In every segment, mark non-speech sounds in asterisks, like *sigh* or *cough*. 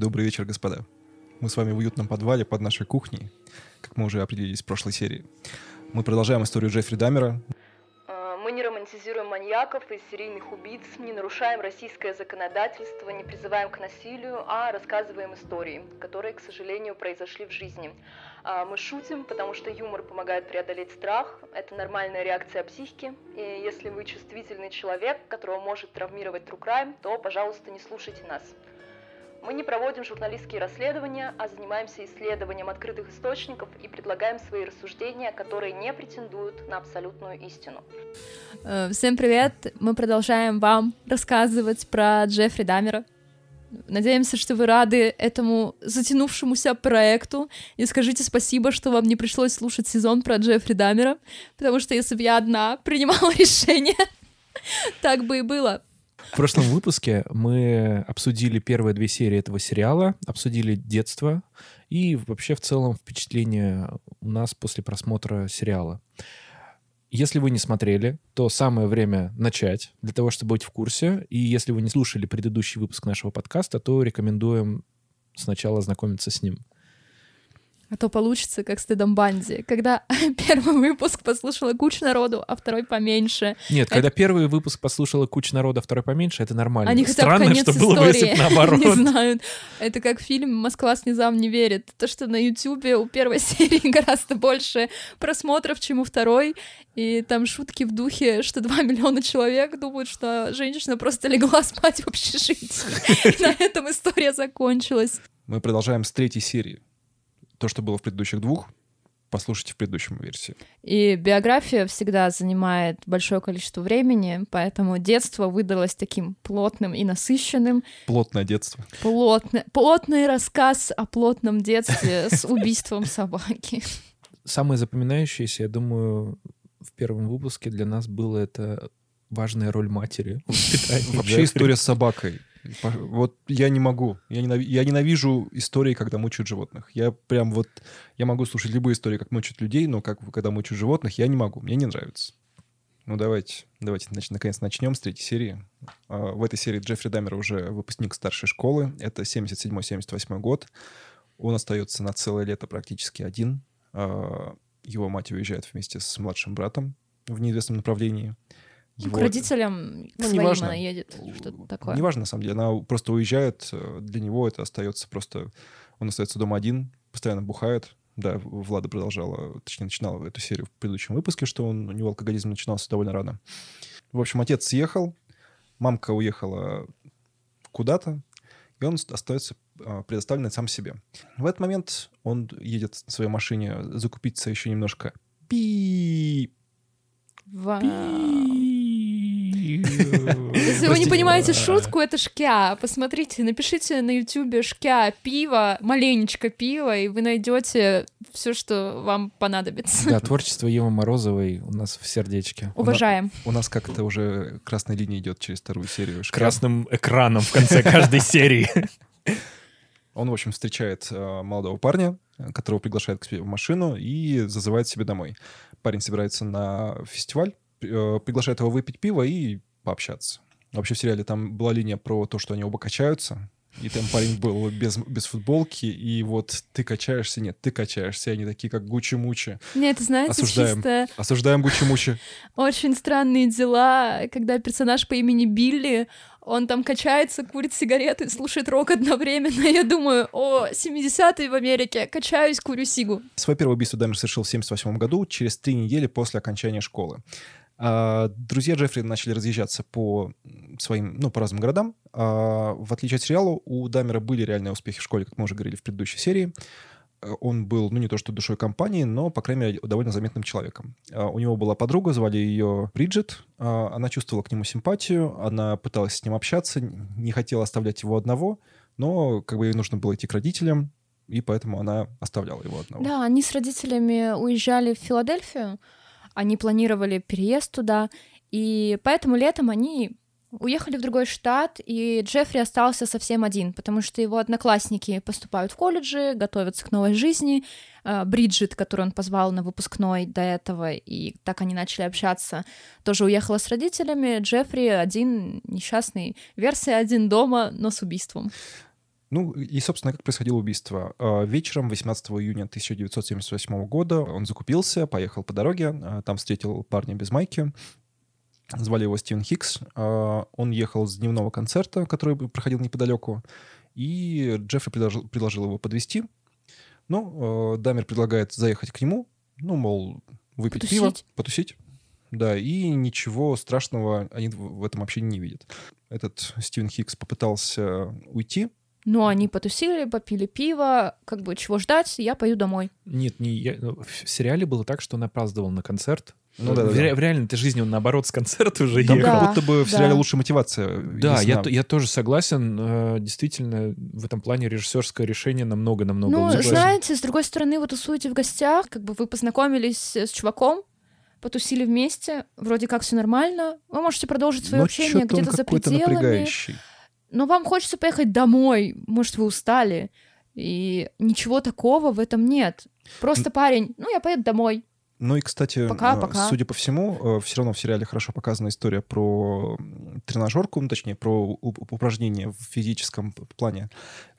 Добрый вечер, господа. Мы с вами в уютном подвале под нашей кухней, как мы уже определились в прошлой серии. Мы продолжаем историю Джеффри Даммера. А, Мы не романтизируем маньяков и серийных убийц, не нарушаем российское законодательство, не призываем к насилию, а рассказываем истории, которые, к сожалению, произошли в жизни. А, Мы шутим, потому что юмор помогает преодолеть страх, это нормальная реакция психики, и если вы чувствительный человек, которого может травмировать true crime, то, пожалуйста, не слушайте нас. Мы не проводим журналистские расследования, а занимаемся исследованием открытых источников и предлагаем свои рассуждения, которые не претендуют на абсолютную истину. Э, Всем привет! Мы продолжаем вам рассказывать про Джеффри Даммера. Надеемся, что вы рады этому затянувшемуся проекту и скажите спасибо, что вам не пришлось слушать сезон про Джеффри Даммера, потому что если бы я одна принимала *laughs* решение, так бы и было. В прошлом выпуске мы обсудили первые две серии этого сериала, обсудили детство и вообще в целом впечатление у нас после просмотра сериала. Если вы не смотрели, то самое время начать для того, чтобы быть в курсе. И если вы не слушали предыдущий выпуск нашего подкаста, то рекомендуем сначала ознакомиться с ним. А то получится, как с Тедом Банди, *laughs* когда первый выпуск послушала куча народу, а второй поменьше. Нет, когда первый выпуск послушала куча народа, второй поменьше, это нормально. Они Странно, конец что было бы, если *laughs* наоборот. не знают. Это как фильм «Москва слезам не верит». То, что на Ютубе у первой *laughs* серии гораздо больше просмотров, чем у второй, и там шутки в духе, что 2 миллиона человек думают, что женщина просто легла спать в общежитии. На этом история закончилась. Мы продолжаем с третьей серии. То, что было в предыдущих двух, послушайте в предыдущем версии. И биография всегда занимает большое количество времени, поэтому детство выдалось таким плотным и насыщенным. Плотное детство. Плотный, плотный рассказ о плотном детстве с убийством собаки. Самое запоминающееся, я думаю, в первом выпуске для нас было это важная роль матери. Вообще история с собакой. Вот я не могу. Я, ненави- я ненавижу истории, когда мучают животных. Я прям вот... Я могу слушать любые истории, как мучают людей, но как когда мучают животных, я не могу. Мне не нравится. Ну, давайте, давайте, значит, наконец начнем с третьей серии. А, В этой серии Джеффри Даммер уже выпускник старшей школы. Это 77-78 год. Он остается на целое лето практически один. А, Его мать уезжает вместе с младшим братом в неизвестном направлении. К родителям к Ну, своим неважно. она едет, что-то такое. Неважно, на самом деле. Она просто уезжает. э, Для него это остается просто... Он остается дома один, постоянно бухает. Да, Влада продолжала, точнее, начинала эту серию в предыдущем выпуске, что он, у него алкоголизм начинался довольно рано. В общем, отец съехал, мамка уехала куда-то, и он остается а, предоставленный сам себе. В этот момент он едет на своей машине закупиться еще немножко пи Вау. Если вы не понимаете шутку, это шкя. Посмотрите, напишите на ютубе шкя пиво, маленечко пива, и вы найдете все, что вам понадобится. Да, творчество Евы Морозовой у нас в сердечке. Уважаем. У нас как-то уже красная линия идет через вторую серию. Красным экраном в конце каждой серии. Он, в общем, встречает э, молодого парня, которого приглашает к себе в машину и зазывает себе домой. Парень собирается на фестиваль, приглашает его выпить пиво и пообщаться. Вообще в сериале там была линия про то, что они оба качаются. И там парень был без, без футболки, и вот ты качаешься, нет, ты качаешься, и они такие, как Гучи-Мучи. Нет, знаете, Осуждаем. чисто Осуждаем Гучи-Мучи. очень странные дела, когда персонаж по имени Билли, он там качается, курит сигареты, слушает рок одновременно. Я думаю, о, 70-е в Америке, качаюсь, курю сигу. Свое первое убийство Даммер совершил в 1978 году, через три недели после окончания школы. А, Друзья Джеффри начали разъезжаться по своим, ну, по разным городам. А, В отличие от сериала, у Даммера были реальные успехи в школе, как мы уже говорили в предыдущей серии. Э, Он был, ну, не то что душой компании, но, по крайней мере, довольно заметным человеком. А, У него была подруга, звали ее Бриджит. А, Она чувствовала к нему симпатию, она пыталась с ним общаться, не хотела оставлять его одного, но как бы ей нужно было идти к родителям, и поэтому она оставляла его одного. Да, они с родителями уезжали в Филадельфию, они планировали переезд туда, и поэтому летом они уехали в другой штат, и Джеффри остался совсем один, потому что его одноклассники поступают в колледжи, готовятся к новой жизни. А, Бриджит, которую он позвал на выпускной до этого, и так они начали общаться, тоже уехала с родителями. Джеффри один несчастный, версия один дома, но с убийством. Ну, и, собственно, как происходило убийство. А, Вечером 18 июня 1978 года он закупился, поехал по дороге, а, там встретил парня без майки, звали его Стивен Хикс. А, Он ехал с дневного концерта, который проходил неподалеку, и Джеффри предложил, предложил его подвести. Ну, Дамер предлагает заехать к нему, ну, мол, выпить пиво, Потусить. потусить. Да, и ничего страшного они в в этом вообще не видят. Этот Стивен Хикс попытался уйти, Ну, они потусили, попили пиво, как бы чего ждать, я пою домой. Нет, не я- ну, в сериале было так, что он опаздывал на концерт. Ну да, в, да. ре- в реальной-то жизни он наоборот с концерта уже Там ехал. Да, как будто бы в сериале да. лучшая мотивация. Да, я, я тоже согласен. Э, Действительно, в этом плане режиссерское решение намного-намного Ну, лучше. знаете, с другой стороны, вы тусуете в гостях, как бы вы познакомились с чуваком, потусили вместе, вроде как все нормально, вы можете продолжить свое Но общение где-то за пределами, напрягающий. Но вам хочется поехать домой, может, вы устали, и ничего такого в этом нет. Просто парень, ну, я поеду домой. Ну и, кстати, Пока, э, пока. судя по всему, все равно в сериале хорошо показана история про тренажерку, ну, точнее, про упражнения в физическом плане.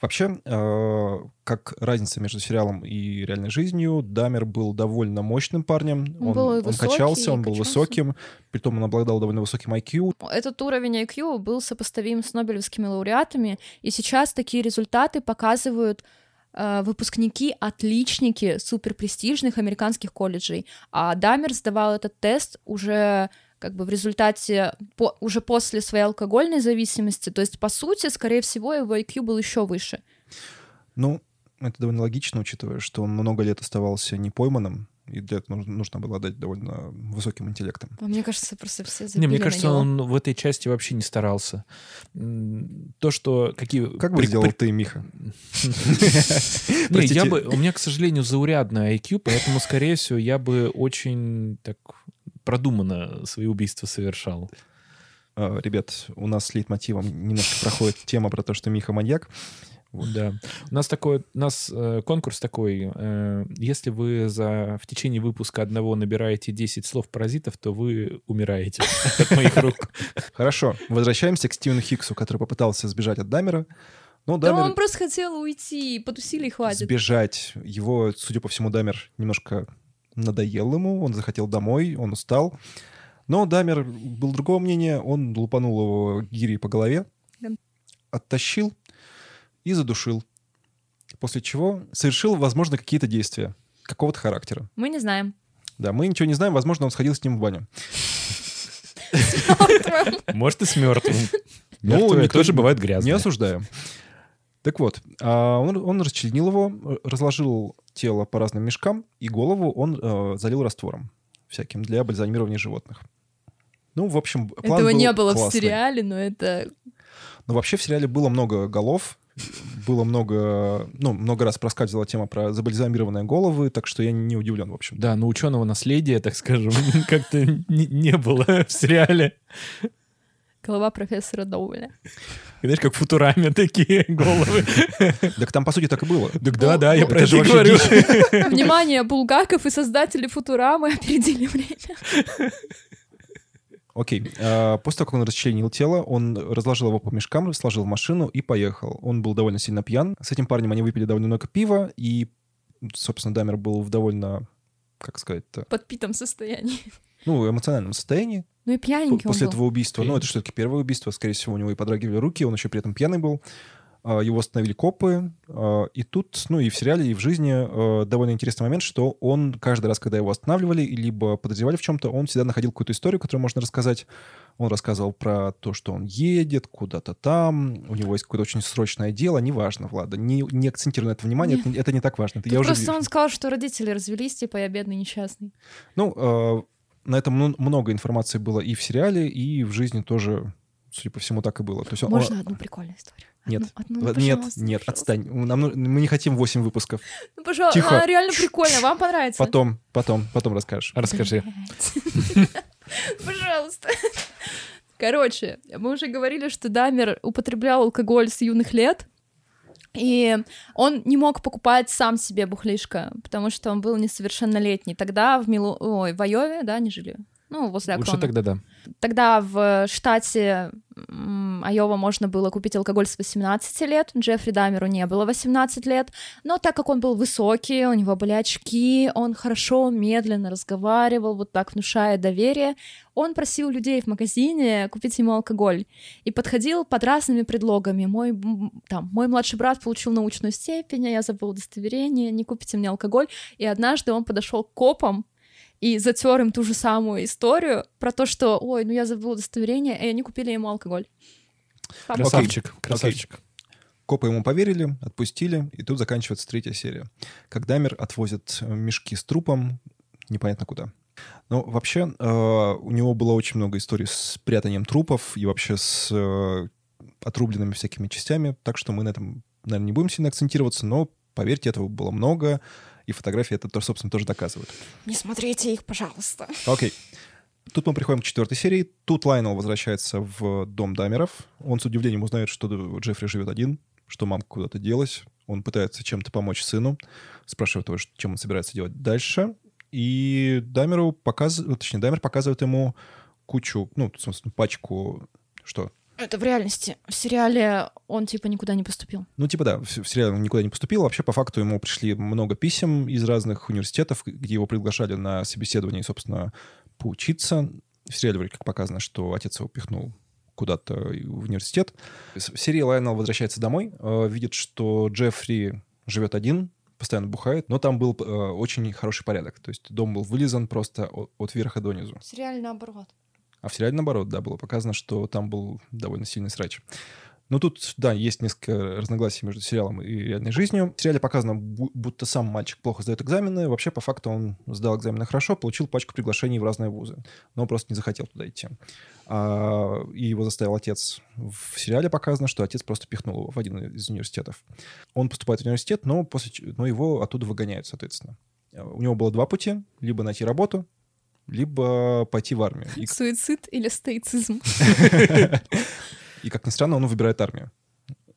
Вообще, э, как разница между сериалом и реальной жизнью, Дамер был довольно мощным парнем. Он был он высокий, качался, он был качался. высоким, притом он обладал довольно высоким IQ. Этот уровень IQ был сопоставим с нобелевскими лауреатами, и сейчас такие результаты показывают э, выпускники, отличники суперпрестижных американских колледжей. А Дамер сдавал этот тест уже как бы в результате, по- уже после своей алкогольной зависимости. То есть, по сути, скорее всего, его IQ был еще выше. Ну, это довольно логично, учитывая, что он много лет оставался непойманным, и для этого нужно, нужно было обладать довольно высоким интеллектом. А Мне кажется, просто все забили Не, мне на кажется, него. он в этой части вообще не старался. То, что какие... Как бы сделал ты, Миха? Я бы, у меня, к сожалению, заурядный IQ, поэтому, скорее всего, я бы очень так продуманно свои убийства совершал. А, Ребят, у нас с лейтмотивом немножко проходит тема про то, что Миха маньяк. Вот. Да. У нас такой, у нас э, конкурс такой. э, если вы за в течение выпуска одного набираете 10 слов паразитов, то вы умираете *laughs* от моих рук. Хорошо, возвращаемся к Стивену Хиксу, который попытался сбежать от Дамера. Но Да Дамер он просто хотел уйти, потусили и хватит. сбежать. Его, судя по всему, Дамер немножко надоел ему, он захотел домой, он устал. Но Дамер был другого мнения, он лупанул его гири по голове, Да. оттащил и задушил. После чего совершил, возможно, какие-то действия какого-то характера. Мы не знаем. Да, мы ничего не знаем, возможно, он сходил с ним в баню. Может, и с мертвым. Ну, тоже не- бывают Не грязные. осуждаем. Так вот, а, он, он расчленил его, разложил тело по разным мешкам, и голову он э, залил раствором всяким для бальзамирования животных. Ну, в общем, план Этого был не было в классный. сериале, но это Но вообще в сериале было много голов, было много, ну, много раз проскальзывала тема про забальзамированные головы, так что я не удивлен, в общем. Да, но ученого наследия, так скажем, *laughs* как-то не, было *laughs* в сериале. голова профессора Доуэля. Знаешь, как в Футураме такие *laughs* головы. Так там, по сути, так и было. Так да, да, я Ну, про это говорю. Внимание, Булгаков и создатели Футурамы опередили время. Окей. А, После того, как он расчленил тело, он разложил его по мешкам, сложил в машину и поехал. Он был довольно сильно пьян. С этим парнем они выпили довольно много пива, и, собственно, Дамер был в довольно, как сказать-то, подпитом состоянии. *laughs* ну, эмоциональном состоянии Ну и пьяненький он после был. этого убийства. Ну, Окей. это все-таки первое убийство. Скорее всего, у него и подрагивали руки, он еще при этом пьяный был. А, Его остановили копы. а, И тут, ну и в сериале, и в жизни э, довольно интересный момент, что он каждый раз, когда его останавливали, либо подозревали в чем-то, он всегда находил какую-то историю, которую можно рассказать. Он рассказывал про то, что он едет куда-то там, у него есть какое-то очень срочное дело, неважно, Влада, не, не акцентируй на это внимание, это, это не так важно. Это я уже просто вижу. он сказал, что родители развелись, типа, я бедный несчастный. Ну, на этом мно- много информации было и в сериале, и в жизни тоже, судя по всему, так и было. То есть он- Можно одну прикольную историю? Нет. Одну, одну, ну, нет, пожалуйста, нет, пожалуйста. отстань. Нам ну- мы не хотим 8 выпусков. Ну, пожалуйста, Тихо. она реально прикольно, вам понравится. Потом, потом, потом расскажешь. Расскажи. *laughs* Пожалуйста. Короче, мы уже говорили, что Дамер употреблял алкоголь с юных лет, и он не мог покупать сам себе бухлишко, потому что он был несовершеннолетний. Тогда в Милу... Ой, в Айове, да, они жили? Ну, возле Лучше Акрона. тогда да. Тогда в штате Айова можно было купить алкоголь с 18 лет, Джеффри Дамеру не было 18 лет, но так как он был высокий, у него были очки, он хорошо, медленно разговаривал, вот так внушая доверие, он просил людей в магазине купить ему алкоголь и подходил под разными предлогами. Мой, там, мой младший брат получил научную степень, а я забыл удостоверение, не купите мне алкоголь. И однажды он подошел к копам и затер им ту же самую историю про то, что, ой, ну я забыл удостоверение, и они купили ему алкоголь. Красавчик, Окей. красавчик. Копы ему поверили, отпустили, и тут заканчивается третья серия. Как Дамер отвозит э, мешки с трупом непонятно куда. Но вообще э, у него было очень много историй с прятанием трупов и вообще с э, отрубленными всякими частями, так что мы на этом, наверное, не будем сильно акцентироваться, но, поверьте, этого было много, и фотографии это, тоже, собственно, тоже доказывают. Не смотрите их, пожалуйста. Окей. Тут мы приходим к четвертой серии. Тут Лайнел возвращается в дом Дамеров. Он с удивлением узнает, что Джеффри живет один, что мамка куда-то делась. Он пытается чем-то помочь сыну. Спрашивает его, чем он собирается делать дальше. И Дамеру показывает, точнее, Дамер показывает ему кучу, ну, собственно, пачку, что? Это в реальности. В сериале он типа никуда не поступил. Ну, типа, да, в, в сериале он никуда не поступил. Вообще, по факту, ему пришли много писем из разных университетов, где его приглашали на собеседование, собственно, поучиться. В сериале вроде как показано, что отец его пихнул куда-то в университет. В серии Лайонел возвращается домой, э, видит, что Джеффри живет один, постоянно бухает, но там был э, очень хороший порядок. То есть дом был вылизан просто от, от верха до низу. В сериале наоборот. А в сериале, наоборот, да, было показано, что там был довольно сильный срач. Но тут, да, есть несколько разногласий между сериалом и реальной жизнью. В сериале показано, будто сам мальчик плохо сдает экзамены. Вообще, по факту, он сдал экзамены хорошо, получил пачку приглашений в разные вузы, но просто не захотел туда идти. А, и его заставил отец. В сериале показано, что отец просто пихнул его в один из университетов. Он поступает в университет, но, после, но его оттуда выгоняют, соответственно. У него было два пути. Либо найти работу, либо пойти в армию. И... Суицид или стоицизм? *laughs* И, как ни странно, он выбирает армию.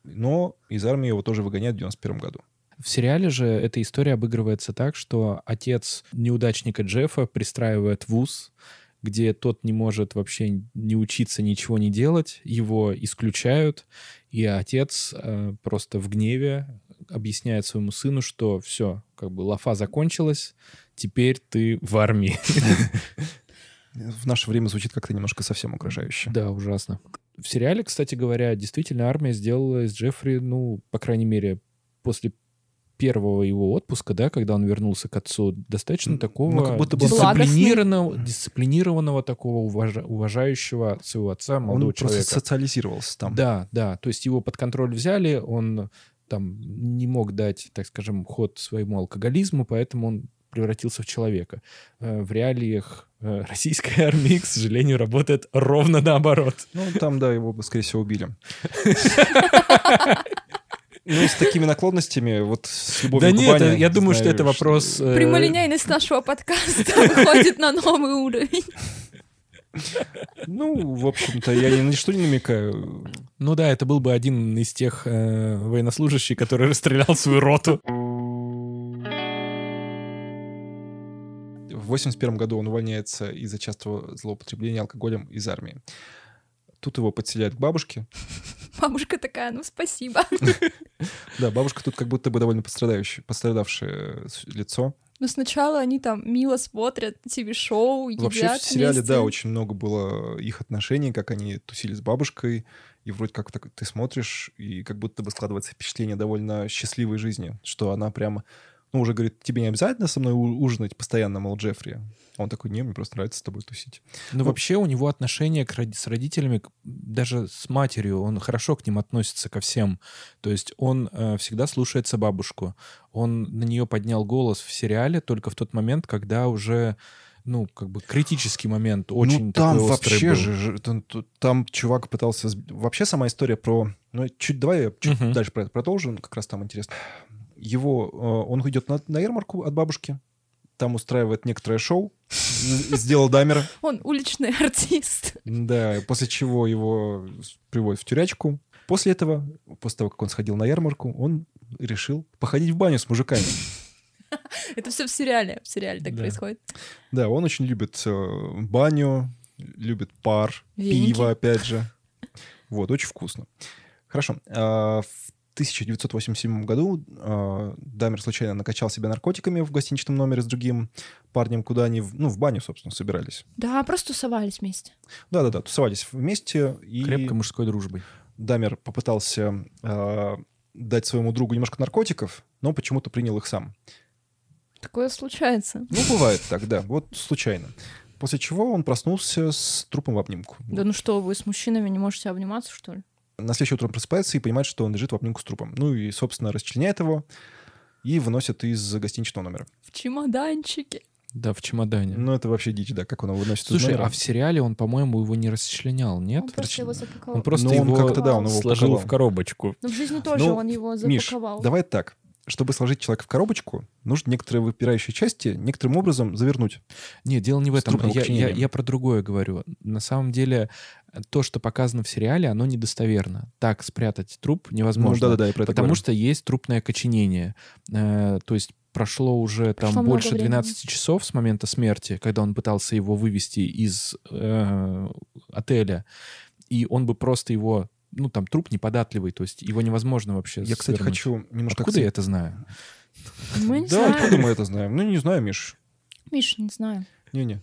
Но из армии его тоже выгоняют в 91 году. В сериале же эта история обыгрывается так, что отец неудачника Джеффа пристраивает в ВУЗ, где тот не может вообще не учиться, ничего не делать, его исключают, и отец э, просто в гневе объясняет своему сыну, что все, как бы лафа закончилась, теперь ты в армии. *laughs* В наше время звучит как-то немножко совсем угрожающе. Да, ужасно. В сериале, кстати говоря, действительно армия сделала из Джеффри, ну, по крайней мере, после первого его отпуска, да, когда он вернулся к отцу, достаточно такого ну, как будто бы дисциплинированного, дисциплинированного такого уважа, уважающего своего отца, молодого он человека. просто социализировался там. Да, да, то есть его под контроль взяли, он там не мог дать, так скажем, ход своему алкоголизму, поэтому он превратился в человека. Э, в реалиях э, *laughs* российской армии, к сожалению, работает ровно наоборот. Ну, там, да, его, скорее всего, убили. *laughs* Ну, с такими наклонностями, вот с любовью Да нет, я думаю, что это вопрос... э, Прямолинейность нашего подкаста *laughs* выходит на новый уровень. Ну, в общем-то, я ни на что не намекаю. Ну да, это был бы один из тех э, военнослужащих, который расстрелял свою роту. В 81 году он увольняется из-за частого злоупотребления алкоголем из армии. Тут его подселяют к бабушке. *laughs* Бабушка такая, ну спасибо. *laughs* Да, бабушка тут как будто бы довольно пострадавшее лицо. Но сначала они там мило смотрят ТВ-шоу, едят Вообще в сериале, вместе. да, очень много было их отношений, как они тусили с бабушкой, и вроде как так ты смотришь, и как будто бы складывается впечатление довольно счастливой жизни, что она прямо, ну, уже говорит, тебе не обязательно со мной ужинать постоянно, мол, Джеффри. А он такой, не, мне просто нравится с тобой тусить. Но вообще у него отношение к с родителями, даже с матерью, он хорошо к ним относится ко всем. То есть он э, всегда слушается бабушку. Он на нее поднял голос в сериале только в тот момент, когда уже ну, как бы критический момент очень ну, там такой вообще был. же, там, там чувак пытался... Вообще сама история про... Ну, чуть, давай я чуть Мгм. дальше про это продолжу, как раз там интересно. Его... э, Он идет на, на ярмарку от бабушки, там устраивает некоторое шоу, з- сделал Дамера, Он уличный артист. да, после чего его приводят в тюрячку. После этого, после того, как он сходил на ярмарку, он решил походить в баню с мужиками. Это все в сериале. В сериале так Да. происходит. Да, он очень любит э, баню, любит пар, Веники. пиво, опять же. Вот, очень вкусно. Хорошо. А, В 1987 году а, Дамер случайно накачал себя наркотиками в гостиничном номере с другим парнем, куда они, в- ну, в баню, собственно, собирались. Да, просто тусовались вместе. Да-да-да, тусовались вместе, и Крепкой мужской дружбой. Дамер попытался а, дать своему другу немножко наркотиков, но почему-то принял их сам. Такое случается. Ну, бывает так, да, вот случайно. После чего он проснулся с трупом в обнимку. Да ну что, вы с мужчинами не можете обниматься, что ли? На следующее утро он просыпается и понимает, что он лежит в обнимку с трупом. Ну и, собственно, расчленяет его и выносит из гостиничного номера. В чемоданчике. Да, в чемодане. Ну, это вообще дичь, да, как он его выносит из Слушай, номера. а в сериале он, по-моему, его не расчленял, нет? Он просто его запаковал. Он просто Ну, он его как-то, да, он его сложил упаковал. в коробочку. Ну, в жизни тоже Ну, он его Миш, запаковал. давай так. Чтобы сложить человека в коробочку, нужно некоторые выпирающие части некоторым образом завернуть. Нет, дело не в этом. Я, я- я про другое говорю. На самом деле, то, что показано в сериале, оно недостоверно. Так спрятать труп невозможно. Ну, да-да-да, я про это Потому говорю. что есть трупное окоченение. Э, то есть прошло уже там Прошло много больше времени. 12 часов с момента смерти, когда он пытался его вывести из э, отеля, и он бы просто его, ну там труп неподатливый, то есть его невозможно вообще Я, кстати, свернуть. хочу немножко... Откуда я акцент- это знаю? Мы не Да, знаем. откуда мы это знаем? Ну, не знаю, Миш. Миш, не знаю. Не-не.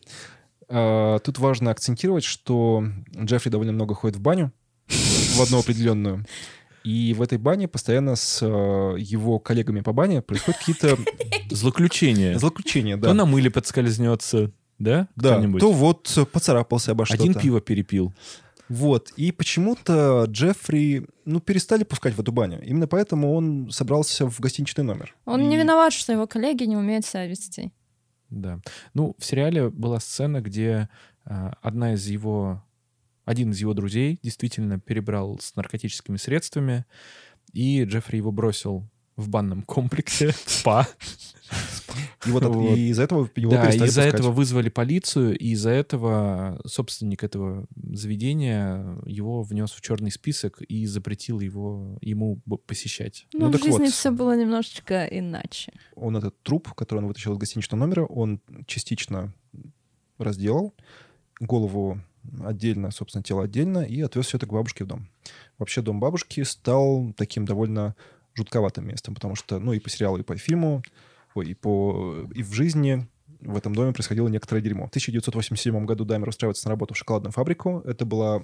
А, Тут важно акцентировать, что Джеффри довольно много ходит в баню, в одну определенную. И в этой бане постоянно с э, его коллегами по бане происходят какие-то злоключения. То Да, на мыле подскользнется, да? да. то вот поцарапался обо что-то. Один пиво перепил. Вот. И почему-то Джеффри, ну, перестали пускать в эту баню. Именно поэтому он собрался в гостиничный номер. Он не И- виноват, что его коллеги не умеют себя вести. Да. Ну, в сериале была сцена, где а, одна из его, один из его друзей действительно перебрал с наркотическими средствами, и Джеффри его бросил в банном комплексе в спа. И вот, от- Вот. и из-за этого его Да, перестали из-за этого вызвали полицию, и из-за этого собственник этого заведения его внес в черный список и запретил его ему посещать. Но Ну, в жизни вот. все было немножечко иначе. Он этот труп, который он вытащил из гостиничного номера, он частично разделал, голову отдельно, собственно, тело отдельно, и отвез все это к бабушке в дом. Вообще дом бабушки стал таким довольно жутковатым местом, потому что, ну, и по сериалу, и по фильму, и, по, и в жизни в этом доме происходило некоторое дерьмо. В 1987 году Даймер устраивается на работу в шоколадную фабрику. Это была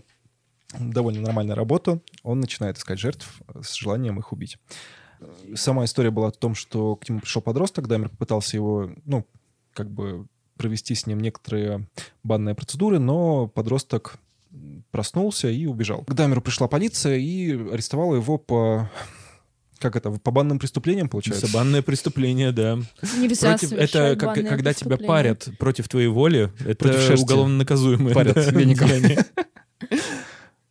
довольно нормальная работа. Он начинает искать жертв с желанием их убить. Сама история была о том, что к нему пришел подросток, Даймер попытался его, ну, как бы провести с ним некоторые банные процедуры, но подросток проснулся и убежал. К Даймеру пришла полиция и арестовала его по... Как это? По банным преступлениям, получается? Это банное преступление, да. Нельзя Против, это как- когда тебя парят против твоей воли, это уголовно наказуемое парят да, веником. *laughs*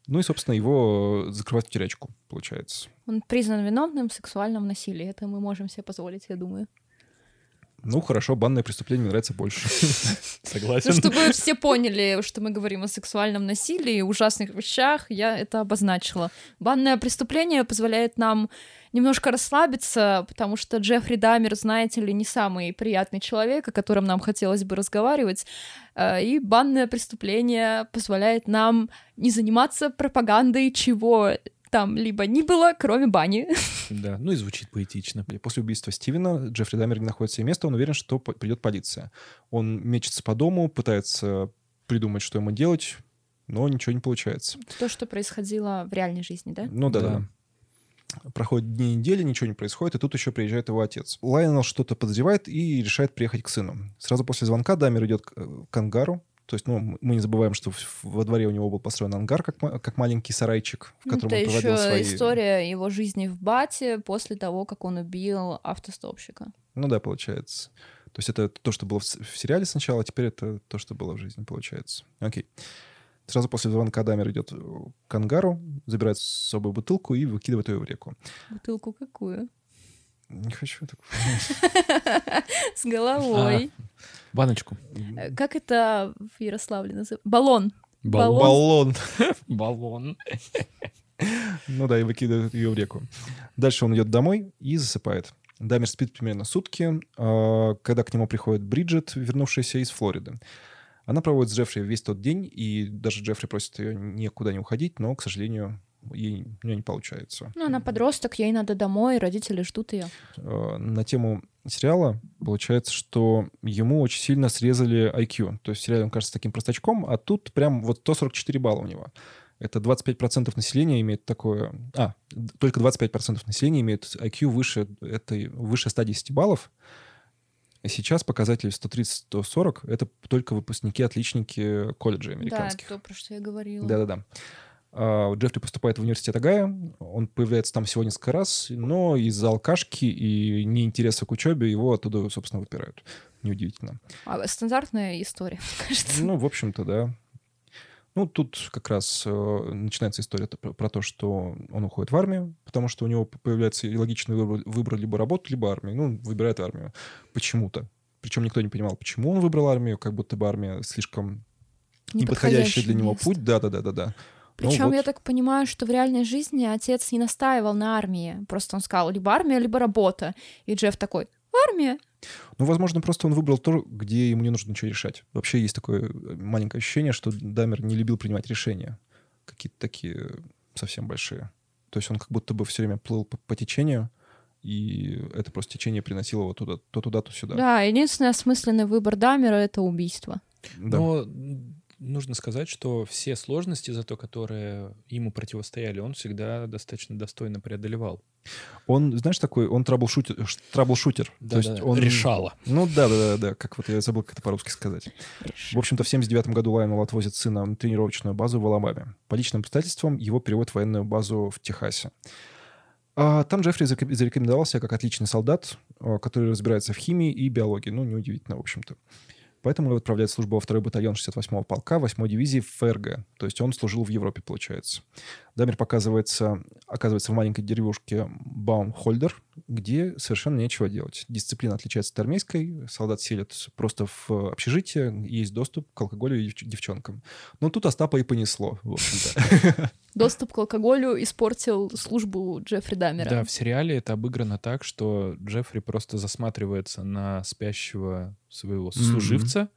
Ну и, собственно, его закрывают в тюрячку, получается. Он признан виновным в сексуальном насилии. Это мы можем себе позволить, я думаю. Ну, хорошо, банное преступление мне нравится больше. *laughs* Согласен. Ну, чтобы все поняли, что мы говорим о сексуальном насилии, ужасных вещах, я это обозначила. Банное преступление позволяет нам немножко расслабиться, потому что Джеффри Дамер, знаете ли, не самый приятный человек, о котором нам хотелось бы разговаривать. Э, И банное преступление позволяет нам не заниматься пропагандой чего там либо ни было, кроме бани. Да, ну и звучит поэтично. И После убийства Стивена Джеффри Дамер не находит себе места, он уверен, что придет полиция. Он мечется по дому, пытается придумать, что ему делать, но ничего не получается. То, что происходило в реальной жизни, да? Ну да, да. Да. Проходят дни недели, ничего не происходит, и тут еще приезжает его отец. Лайонел что-то подозревает и решает приехать к сыну. Сразу после звонка Дамер идет к, э, к ангару. То есть, ну, мы не забываем, что во дворе у него был построен ангар, как, как маленький сарайчик, в котором Это он проводил еще свои... история его жизни в Бате после того, как он убил автостопщика. Ну да, получается. То есть это то, что было в сериале сначала, а теперь это то, что было в жизни, получается. Окей. Сразу после звонка Дамер идет э, к ангару, забирает с собой бутылку и выкидывает ее в реку. Бутылку какую? Не хочу так. *laughs* С головой. Баночку. Э, Как это в Ярославле называется? Баллон. Баллон. *laughs* Баллон. Ну да, и выкидывает ее в реку. Дальше он идет домой и засыпает. Дамер спит примерно сутки, а, когда к нему приходит Бриджит, вернувшаяся из Флориды. Она проводит с Джеффри весь тот день, и даже Джеффри просит ее никуда не уходить, но, к сожалению, ей, у нее не получается. Ну, она подросток, ей надо домой, родители ждут ее. Э, на тему сериала получается, что ему очень сильно срезали IQ. То есть в сериале он кажется таким простачком, а тут прям вот 144 балла у него. Это 25% населения имеет такое... А, только 25% населения имеет IQ выше, этой, выше 110 баллов. Сейчас показатель 130-140 — это только выпускники-отличники колледжей американских. Да, то, про что я говорила. Да-да-да. А, Джеффри поступает в университет Агая, он появляется там всего несколько раз, но из-за алкашки и неинтереса к учебе его оттуда, собственно, выпирают. Неудивительно. А, стандартная история, *laughs* кажется. Ну, в общем-то, да. Ну, тут как раз э, начинается история про, про то, что он уходит в армию, потому что у него появляется логичный выбор, выбор либо работу, либо армию. Ну, выбирает армию почему-то. Причем никто не понимал, почему он выбрал армию, как будто бы армия слишком неподходящий для него место. путь. Да-да-да-да-да. Причем ну, вот. я так понимаю, что в реальной жизни отец не настаивал на армии. Просто он сказал либо армия, либо работа. И Джефф такой, армия. Ну, возможно, просто он выбрал то, где ему не нужно ничего решать. Вообще есть такое маленькое ощущение, что Дамер не любил принимать решения. Какие-то такие совсем большие. То есть он как будто бы все время плыл по, по течению, и это просто течение приносило его туда, то туда, то сюда. Да, единственный осмысленный выбор Дамера — это убийство. Да. Но нужно сказать, что все сложности, зато которые ему противостояли, он всегда достаточно достойно преодолевал. Он, знаешь, такой, он troubleshooter, troubleshooter. Да, то есть да, он решала. Ну да, да, да, да, как вот я забыл, как это по-русски сказать. В общем-то, в 79 году Лайнел отвозит сына на тренировочную базу в Алабаме. По личным обстоятельствам его переводят в военную базу в Техасе. А там Джеффри зарек- зарекомендовал себя как отличный солдат, а, который разбирается в химии и биологии. Ну, неудивительно, в общем-то. Поэтому его отправляют в службу во второй батальон 68-го полка 8-й дивизии ФРГ. То есть он служил в Европе, получается. Дамер показывается, оказывается в маленькой деревушке Баумхольдер, где совершенно нечего делать. Дисциплина отличается от армейской. Солдат селят просто в общежитие, есть доступ к алкоголю и девч- девчонкам. Но тут Остапа и понесло, в общем-то. *laughs* Доступ к алкоголю испортил службу Джеффри Дамера. Да, в сериале это обыграно так, что Джеффри просто засматривается на спящего своего сослуживца.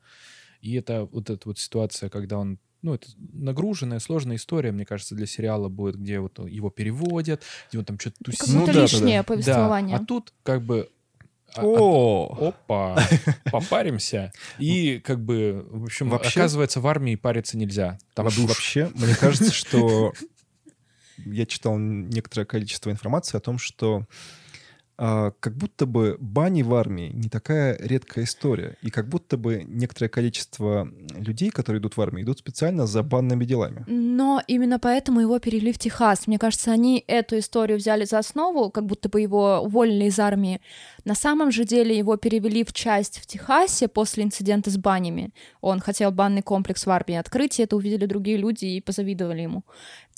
И это вот эта вот ситуация, когда он ну, это нагруженная, сложная история, мне кажется, для сериала будет, где вот его переводят, где он там что-то Как тусит. Ну будто да, да, лишнее да. повествование. Да, а тут как бы... а- а- О! Опа, *laughs* попаримся. И как бы, в общем, Вообще- оказывается, в армии париться нельзя. Там душ. Вообще, *laughs* мне кажется, *laughs* что я читал некоторое количество информации о том, что как будто бы бани в армии не такая редкая история. И как будто бы некоторое количество людей, которые идут в армию, идут специально за банными делами. Но именно поэтому его перевели в Техас. Мне кажется, они эту историю взяли за основу, как будто бы его уволили из армии. На самом же деле его перевели в часть в Техасе после инцидента с банями. Он хотел банный комплекс в армии открыть, и это увидели другие люди и позавидовали ему.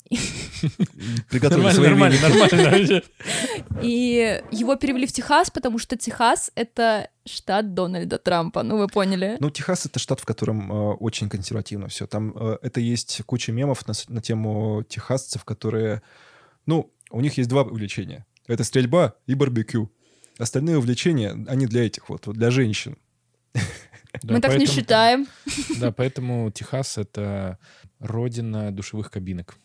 *laughs* Приготовили Нормально, свои нормально, нормально. *laughs* И его перевели в Техас, потому что Техас — это штат Дональда Трампа, ну вы поняли. Ну, Техас — это штат, в котором э, очень консервативно все. Там э, это есть куча мемов на, на тему техасцев, которые... Ну, у них есть два увлечения. Это стрельба и барбекю. Остальные увлечения, они для этих вот, для женщин. Да, Мы так не считаем. Да, поэтому Техас — это родина душевых кабинок.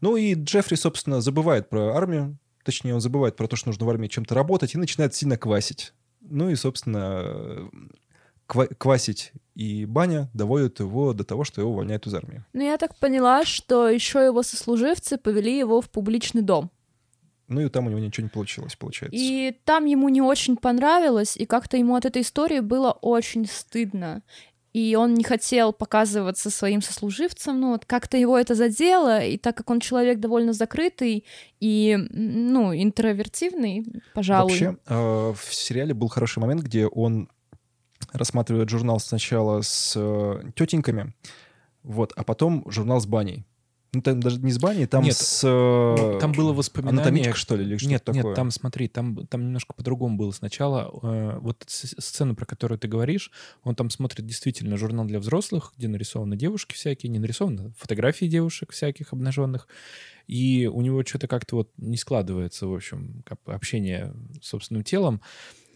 Ну и Джеффри, собственно, забывает про армию. Точнее, он забывает про то, что нужно в армии чем-то работать, и начинает сильно квасить. Ну и, собственно, э, ква- квасить и баня доводят его до того, что его увольняют из армии. Ну, я так поняла, что еще его сослуживцы повели его в публичный дом. Ну и там у него ничего не получилось, получается. И там ему не очень понравилось, и как-то ему от этой истории было очень стыдно. И он не хотел показываться своим сослуживцам, ну вот как-то его это задело, и так как он человек довольно закрытый и, ну, интровертивный, пожалуй. Вообще, э, в сериале был хороший момент, где он рассматривает журнал сначала с э, тетеньками, вот, а потом журнал с баней. Ну, там даже не с баней, там Нет, с... э, Там было воспоминание... Анатомичка, что ли, или что Нет, такое? нет, там смотри, там, там немножко по-другому было. Сначала э, вот с- сцену, про которую ты говоришь, он там смотрит действительно журнал для взрослых, где нарисованы девушки всякие, не нарисованы, фотографии девушек всяких обнаженных. И у него что-то как-то вот не складывается, в общем, общение с собственным телом.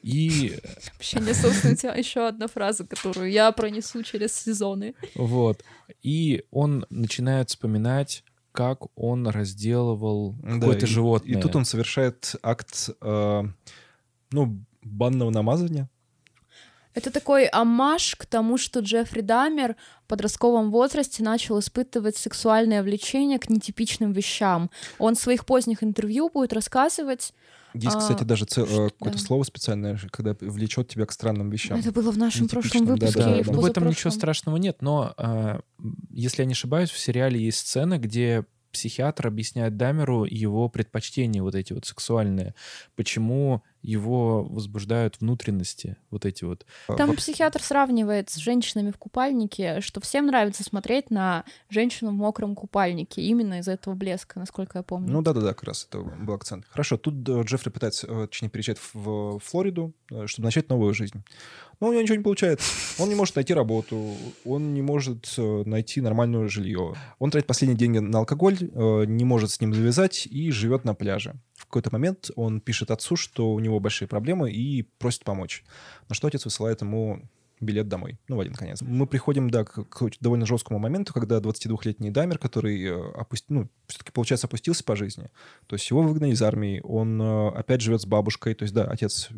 И Общение с собственным телом. *laughs* Еще одна фраза, которую я пронесу через сезоны. Вот. И он начинает вспоминать, как он разделывал Да, какое-то животное. И тут он совершает акт, э, ну, банного намазания. Это такой амаш к тому, что Джеффри Дамер в подростковом возрасте начал испытывать сексуальное влечение к нетипичным вещам. Он в своих поздних интервью будет рассказывать... Есть, А, кстати, даже цел- э, что- какое-то да. слово специальное, влечет тебя к странным вещам. Это было в нашем прошлом выпуске или да. в Ну, в этом ничего страшного нет, но, а, если я не ошибаюсь, в сериале есть сцена, где психиатр объясняет Дамеру его предпочтения вот эти вот сексуальные, почему его возбуждают внутренности вот эти вот. Там Во- психиатр сравнивает с женщинами в купальнике, что всем нравится смотреть на женщину в мокром купальнике, именно из этого блеска, насколько я помню. Ну да-да-да, как раз это был акцент. Хорошо, тут э, Джеффри пытается, э, точнее, переезжать в, в Флориду, э, чтобы начать новую жизнь. Но у него ничего не получается. Он не может найти работу, он не может э, найти нормальное жилье. Он тратит последние деньги на алкоголь, э, не может с ним завязать и живет на пляже. В какой-то момент он пишет отцу, что у него большие проблемы и просит помочь. На что отец высылает ему билет домой, ну, в один конец. Мы приходим, да, к, к довольно жесткому моменту, когда 22-летний Дамер, который, э, опуст- ну, все-таки, получается, опустился по жизни, то есть его выгнали из армии, он опять живет с бабушкой, то есть, да, отец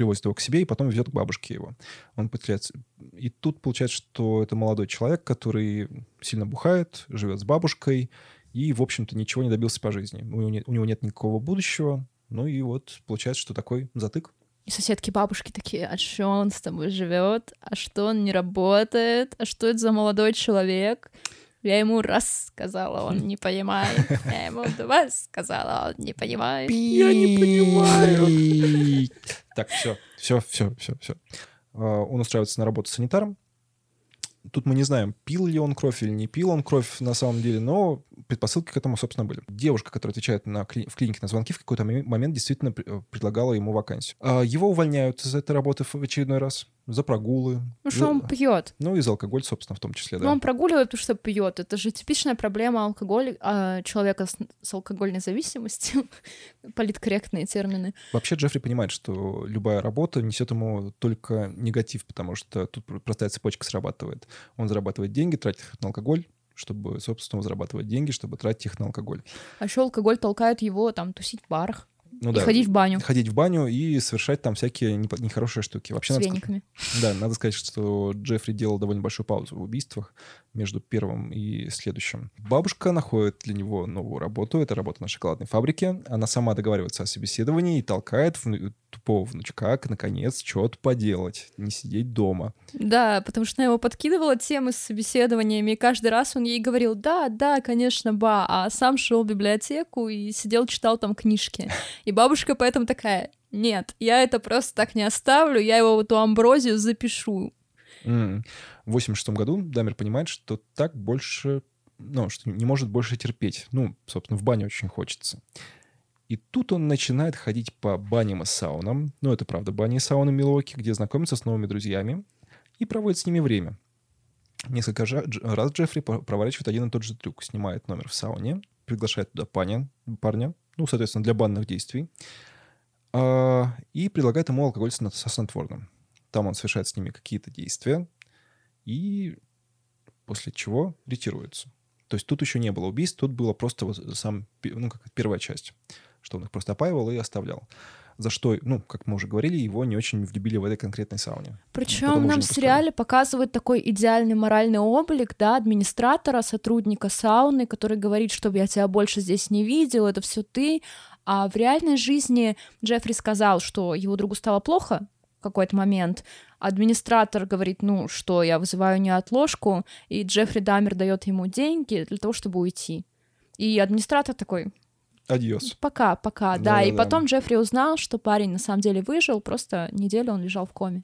привозит его к себе и потом везет к бабушке его. Он пытается... И тут получается, что это молодой человек, который сильно бухает, живет с бабушкой и, в общем-то, ничего не добился по жизни. У него нет, у него нет никакого будущего, ну и вот получается, что такой затык. И соседки бабушки такие, а что он с тобой живет? А что он не работает? А что это за молодой человек? Я ему раз сказала, он не понимает. Я ему два сказала, он не понимает. Я не понимаю. Так, все, все, все, все, все. Он устраивается на работу санитаром. Тут мы не знаем, пил ли он кровь или не пил он кровь на самом деле, но предпосылки к этому, собственно, были. Девушка, которая отвечает на кли- в клинике на звонки, в какой-то моме- момент действительно пр- предлагала ему вакансию. А Его увольняют из этой работы в очередной раз за прогулы. Ну за- что он пьет? Ну и за алкоголь, собственно, в том числе, да. Ну, он прогуливает, потому что пьет. Это же типичная проблема алкоголя, а, человека с, с алкогольной зависимостью. *laughs* Политкорректные термины. Вообще Джеффри понимает, что любая работа несет ему только негатив, потому что тут пр- простая цепочка срабатывает. Он зарабатывает деньги, тратит их на алкоголь, чтобы, собственно, зарабатывать деньги, чтобы тратить их на алкоголь. А еще алкоголь толкает его там тусить в барах Ну и да, ходить в баню ходить в баню и совершать там всякие нехорошие штуки. Вообще, с вениками. да, надо сказать, что Джеффри делал довольно большую паузу в убийствах между первым и следующим. Бабушка находит для него новую работу. Это работа на шоколадной фабрике. Она сама договаривается о собеседовании и толкает вну- тупого внучка, к, наконец, что-то поделать, не сидеть дома. Да, потому что она его подкидывала темы с собеседованиями, и каждый раз он ей говорил, да, да, конечно, ба, а сам шел в библиотеку и сидел, читал там книжки. И бабушка поэтому такая, нет, я это просто так не оставлю, я его в эту амброзию запишу. М. В 86 году Дамер понимает, что так больше, ну, что не может больше терпеть. Ну, собственно, в баню очень хочется. И тут он начинает ходить по баням и саунам. Ну, это правда, бани и сауны Милуоки, где знакомится с новыми друзьями и проводит с ними время. Несколько раз Джеффри проворачивает один и тот же трюк. Снимает номер в сауне, приглашает туда парня, парня ну, соответственно, для банных действий, а, и предлагает ему алкоголь со снотворным. Там он совершает с ними какие-то действия, и после чего ретируется. То есть тут еще не было убийств, тут было просто вот сам, ну, как первая часть, что он их просто опаивал и оставлял. За что, ну, как мы уже говорили, его не очень влюбили в этой конкретной сауне. Причем Потом нам в сериале показывают такой идеальный моральный облик, да, администратора, сотрудника сауны, который говорит, чтобы я тебя больше здесь не видел, это все ты. А в реальной жизни Джеффри сказал, что его другу стало плохо какой-то момент. Администратор говорит, ну что, я вызываю неотложку, и Джеффри Дамер дает ему деньги для того, чтобы уйти. И администратор такой, Адьос. пока, пока, да. И Да-да-да. потом Джеффри узнал, что парень на самом деле выжил, просто неделю он лежал в коме.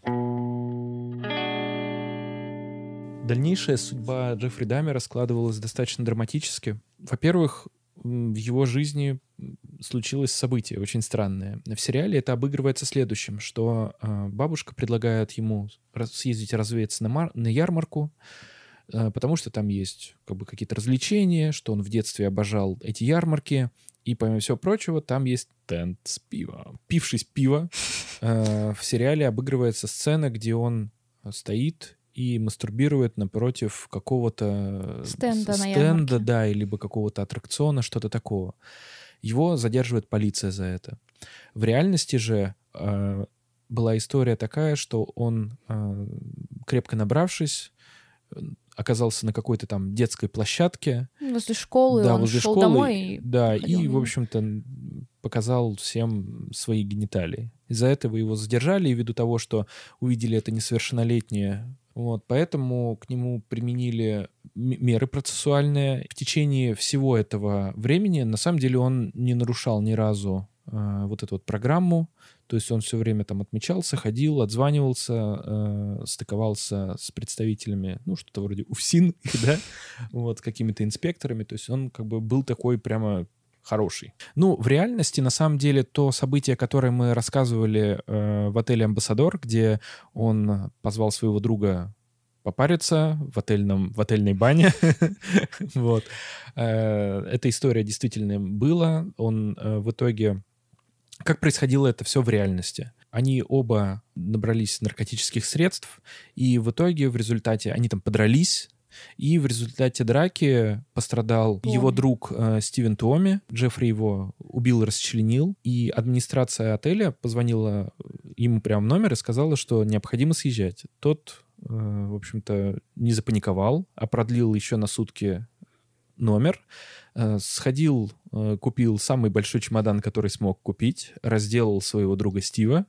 Дальнейшая судьба Джеффри Дамера складывалась достаточно драматически. Во-первых, в его жизни случилось событие очень странное. В сериале это обыгрывается следующим, что э, бабушка предлагает ему съездить развеяться на, мар- на ярмарку, э, потому что там есть как бы какие-то развлечения, что он в детстве обожал эти ярмарки, и, помимо всего прочего, там есть тент с пивом. Пившись пиво, э, в сериале обыгрывается сцена, где он стоит и мастурбирует напротив какого-то Стенда стенда, да, либо какого-то аттракциона, что-то такого. Его задерживает полиция за это. В реальности же э, была история такая, что он, э, крепко набравшись, э, оказался на какой-то там детской площадке, Возле школы да, он возле шел школы, домой и да, и, в общем-то, показал всем свои гениталии. Из-за этого его задержали, и ввиду того, что увидели это несовершеннолетнее, вот, поэтому к нему применили меры процессуальные. В течение всего этого времени, на самом деле, он не нарушал ни разу э, вот эту вот программу, то есть он все время там отмечался, ходил, отзванивался, э, стыковался с представителями, ну, что-то вроде УФСИН, *laughs* да, вот, какими-то инспекторами. То есть он как бы был такой прямо хороший. Ну, в реальности, на самом деле, то событие, которое мы рассказывали э, в отеле «Амбассадор», где он позвал своего друга попариться в, отельном, в отельной бане. *laughs* вот. Э, Эта история действительно была. Он э, в итоге... Как происходило это все в реальности? Они оба набрались наркотических средств, и в итоге в результате они там подрались, и в результате драки пострадал Туоми. его друг э, Стивен Туоми. Джеффри его убил и расчленил. И администрация отеля позвонила ему прямо в номер и сказала, что необходимо съезжать. Тот, э, в общем-то, не запаниковал, а продлил еще на сутки номер, э, сходил, э, купил самый большой чемодан, который смог купить, разделал своего друга Стива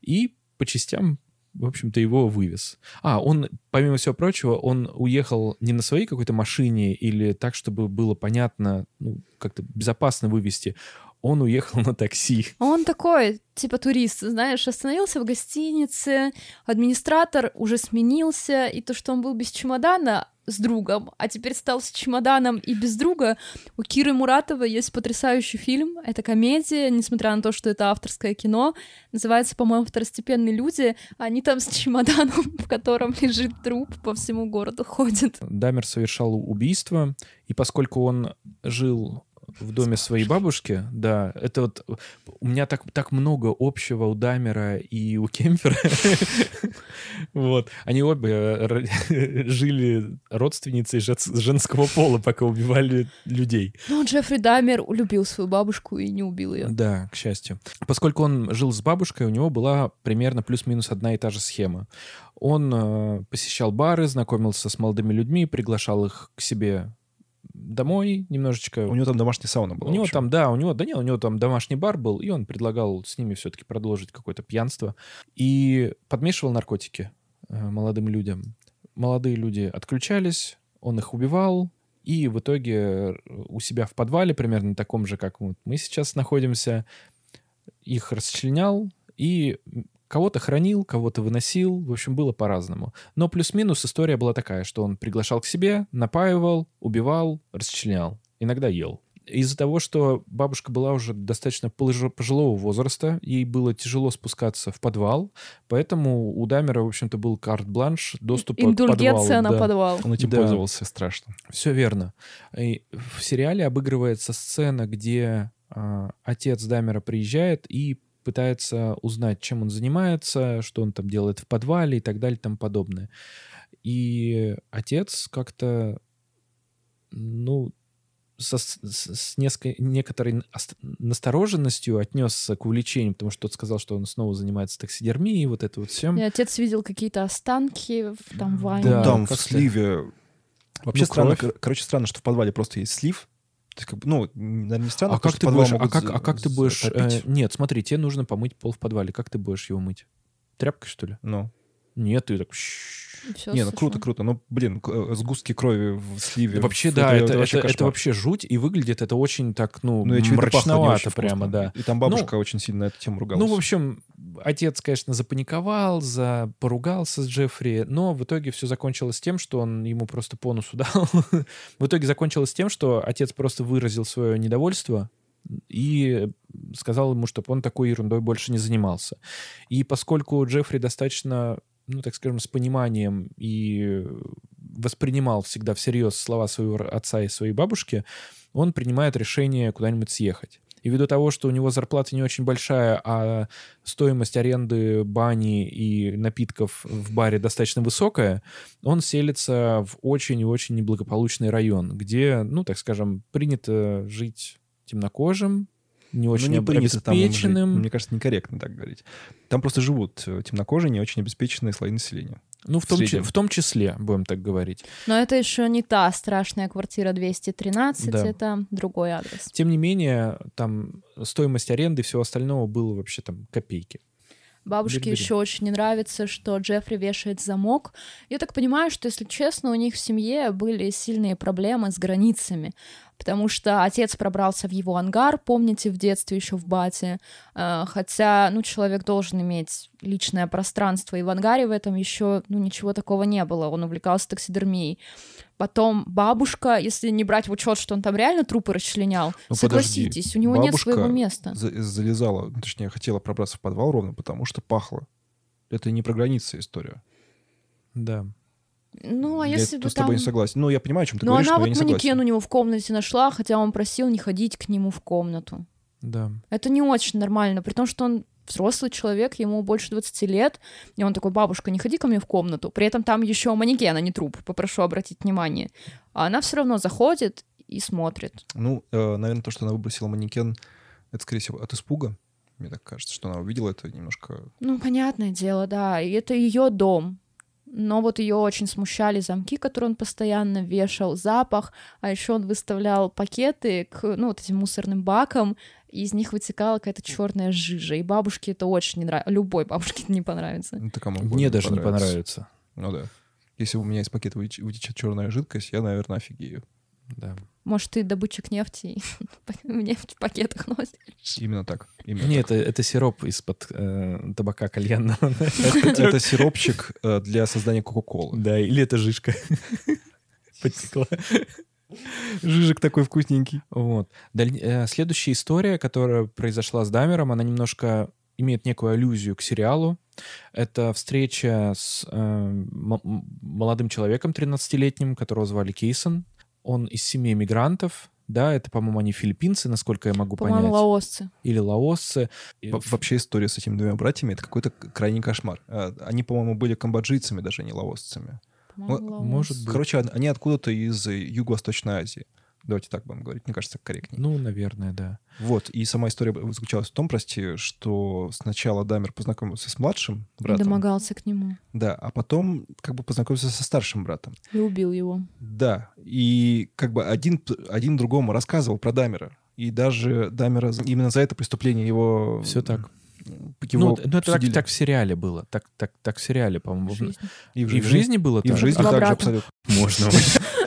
и по частям в общем-то, его вывез. А, он, помимо всего прочего, он уехал не на своей какой-то машине или так, чтобы было понятно, ну, как-то безопасно вывести. Он уехал на такси. Он такой, типа турист, знаешь, остановился в гостинице, администратор уже сменился, и то, что он был без чемодана с другом, а теперь стал с чемоданом и без друга. У Киры Муратовой есть потрясающий фильм, это комедия, несмотря на то, что это авторское кино, называется, по-моему, «Второстепенные люди», они там с чемоданом, *laughs* в котором лежит труп, по всему городу ходят. Дамер совершал убийство, и поскольку он жил в доме своей бабушки, да, это вот у меня так, так много общего у Дамера и у Кемпера. *laughs* Вот. Они обе р- *laughs* жили родственницей женского пола, пока убивали людей. Ну, Джеффри Дамер улюбил свою бабушку и не убил ее. Да, к счастью. Поскольку он жил с бабушкой, у него была примерно плюс-минус одна и та же схема. Он э, посещал бары, знакомился с молодыми людьми, приглашал их к себе домой немножечко. У него там домашняя сауна была. У него там, да, у него, да нет, у него там домашний бар был, и он предлагал с ними все-таки продолжить какое-то пьянство. И подмешивал наркотики э, молодым людям. Молодые люди отключались, он их убивал, и в итоге э, у себя в подвале, примерно таком же, как мы сейчас находимся, их расчленял и кого-то хранил, кого-то выносил. В общем, было по-разному. Но плюс-минус история была такая, что он приглашал к себе, напаивал, убивал, расчленял. Иногда ел. Из-за того, что бабушка была уже достаточно пожилого возраста, ей было тяжело спускаться в подвал, поэтому у Дамера, в общем-то, был карт-бланш доступа к Индульгенция подвалу. на да. подвал. Он этим Да. пользовался страшно. Все верно. И в сериале обыгрывается сцена, где а, отец Дамера приезжает и пытается узнать, чем он занимается, что он там делает в подвале и так далее и тому подобное. И отец как-то, ну, со- с, с несколько, некоторой ост- настороженностью отнесся к увлечению, потому что тот сказал, что он снова занимается таксидермией, и вот это вот все. И отец видел какие-то останки в- там в ванне. Да, там в сливе... Вообще Ну, странно, кровь. кор- короче, странно, что в подвале просто есть слив. То есть, как бы, ну, наверное, не странно, А потому как что ты будешь, а как, а как ты будешь... э, нет, смотри, тебе нужно помыть пол в подвале. Как ты будешь его мыть? Тряпкой, что ли? Ну, Нет, ты так... Всё не, ну круто, круто. Ну, блин, э, сгустки крови в сливе. Вообще, да, это, это, вообще это вообще жуть, и выглядит это очень так, ну, Ну, мрачновато прямо, вкусно. да. И там бабушка очень сильно на эту тему ругалась. Ну, в общем, отец, конечно, запаниковал, за... поругался с Джеффри, но в итоге все закончилось тем, что он ему просто по носу *laughs* дал. в итоге закончилось тем, что отец просто выразил свое недовольство и сказал ему, чтобы он такой ерундой больше не занимался. И поскольку Джеффри достаточно, ну, так скажем, с пониманием и воспринимал всегда всерьез слова своего отца и своей бабушки, он принимает решение куда-нибудь съехать. И ввиду того, что у него зарплата не очень большая, а стоимость аренды бани и напитков в баре достаточно высокая, он селится в очень и очень неблагополучный район, где, ну, так скажем, принято жить темнокожим, не очень ну, не принято там обеспеченным. Мне кажется, некорректно так говорить. Там просто живут э, темнокожие, не очень обеспеченные слои населения. Ну, в том, среднем. в том числе, будем так говорить. Но это еще не та страшная квартира 213, Да. это другой адрес. Тем не менее, там стоимость аренды и всего остального было вообще там копейки. Бабушке Бери-бери. еще очень не нравится, что Джеффри вешает замок. Я так понимаю, что, если честно, у них в семье были сильные проблемы с границами, потому что отец пробрался в его ангар, помните, в детстве еще в Бате, Э, хотя, ну, человек должен иметь личное пространство, и в ангаре в этом еще, ну, ничего такого не было, он увлекался таксидермией. Потом бабушка, если не брать в учет, что он там реально трупы расчленял, Ну, согласитесь, у него нет Бабушка своего места. За- залезала, ну, точнее, хотела пробраться в подвал ровно потому, что пахло. Это не про границы история. Да. Ну, а я если бы с тобой там... не согласен. Ну, я понимаю, о чем ты Ну, говоришь, она но я вот не манекен согласен. у него в комнате нашла, хотя он просил не ходить к нему в комнату. Да. Это не очень нормально, при том, что он взрослый человек, ему больше 20 лет, и он такой, бабушка, не ходи ко мне в комнату. При этом там еще манекен, а не труп, попрошу обратить внимание. А она все равно заходит и смотрит. Ну, э, наверное, то, что она выбросила манекен, это, скорее всего, от испуга. Мне так кажется, что она увидела это немножко... Ну, понятное дело, да, и это ее дом. Но вот ее очень смущали замки, которые он постоянно вешал, запах, а еще он выставлял пакеты к ну, вот этим мусорным бакам, и из них вытекала какая-то черная жижа. И бабушке это очень не нравится. Любой бабушке это не понравится. Ну, кому Мне даже не понравится. понравится. Ну да. Если у меня из пакета вытечет черная жидкость, я, наверное, офигею. Да. Может, ты добытчик нефти и *laughs* нефть в пакетах носишь? Именно так. Именно Не, это, это сироп из-под э, табака кальянного. *laughs* Это сиропчик э, для создания Кока-Колы. Да, или это жишка. *laughs* Потекла. Жижик такой вкусненький. Вот. Даль- э, Следующая история, которая произошла с Дамером, она немножко имеет некую аллюзию к сериалу. Это встреча с э, молодым человеком 13-летним, которого звали Кейсон. Он из семьи мигрантов. Да, это, по-моему, они филиппинцы, насколько я могу По-моему, понять. лаосцы. Или лаосцы. И Во- Вообще история с этими двумя братьями — это какой-то крайний кошмар. Э, Они, по-моему, были камбоджийцами, даже не лаосцами. По-моему, Ну, может быть. Короче, он- они откуда-то из э, Юго-Восточной Азии. Давайте так будем говорить. Мне кажется, корректнее. Ну, наверное, да. Вот. И сама история заключалась в том, прости, что сначала Дамер познакомился с младшим И братом. домогался к нему. Да, а потом как бы познакомился со старшим братом. И убил его. Да, и как бы один, один другому рассказывал про Дамера. И даже Дамера именно за это преступление его... Все так. Его Ну, ну, это так, так в сериале было. Так, так, так в сериале, по-моему. в жизни. И в И в жизни было И в так? жизни Два также абсолютно. Можно.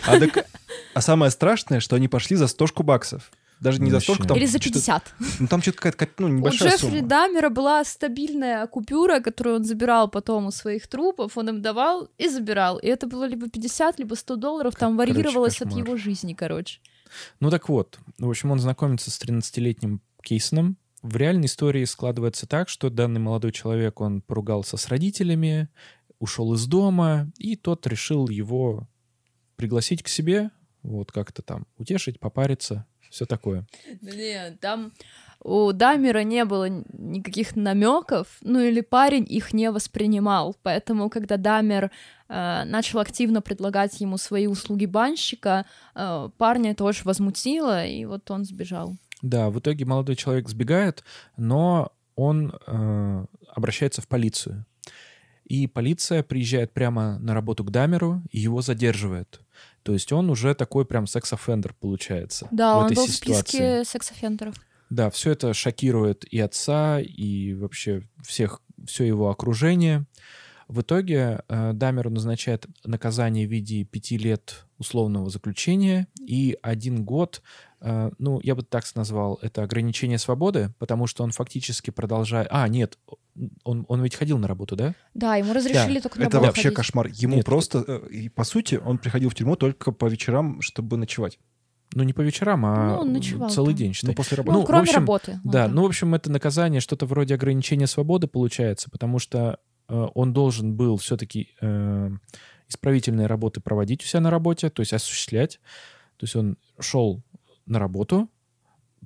А, так- а самое страшное, что они пошли за стошку баксов. Даже не за стошку, там Или за что-то- 50. Ну, там что-то какая-то ну, У небольшая Джеффри сумма. Дамера была стабильная купюра, которую он забирал потом у своих трупов, он им давал и забирал. И это было либо 50, либо 100 долларов, там Короче, варьировалось от кошмар. его жизни, короче. Ну так вот, в общем, он знакомится с 13-летним Кейсоном. В реальной истории складывается так, что данный молодой человек, он поругался с родителями, ушел из дома, и тот решил его пригласить к себе, вот как-то там утешить, попариться, все такое. Блин, там у Дамера не было никаких намеков, ну или парень их не воспринимал. Поэтому, когда Дамер э, начал активно предлагать ему свои услуги банщика, э, парня это очень возмутило, и вот он сбежал. Да, в итоге молодой человек сбегает, но он э, обращается в полицию. И полиция приезжает прямо на работу к Дамеру и его задерживает. То есть он уже такой прям sex offender получается Да, в он этой был в ситуации. списке sex offender ов. Да, все это шокирует и отца, и вообще всех, все его окружение. В итоге э, Дамеру назначает наказание в виде пяти лет условного заключения и один год, ну, я бы так назвал, это ограничение свободы, потому что он фактически продолжает... А, нет, он, он ведь ходил на работу, да? Да, ему разрешили только на Это вообще ходить. кошмар. Ему Нет. просто... э, И, по сути, он приходил в тюрьму только по вечерам, чтобы ночевать. Ну, не по вечерам, а Ну, он ночевал целый там. день, Ну, считай. после Ну, работы. Ну, в кроме общем, работы. Да, там. ну, в общем, это наказание что-то вроде ограничения свободы получается, потому что э, он должен был все-таки исправительные работы проводить у себя на работе, то есть осуществлять. То есть он шел на работу,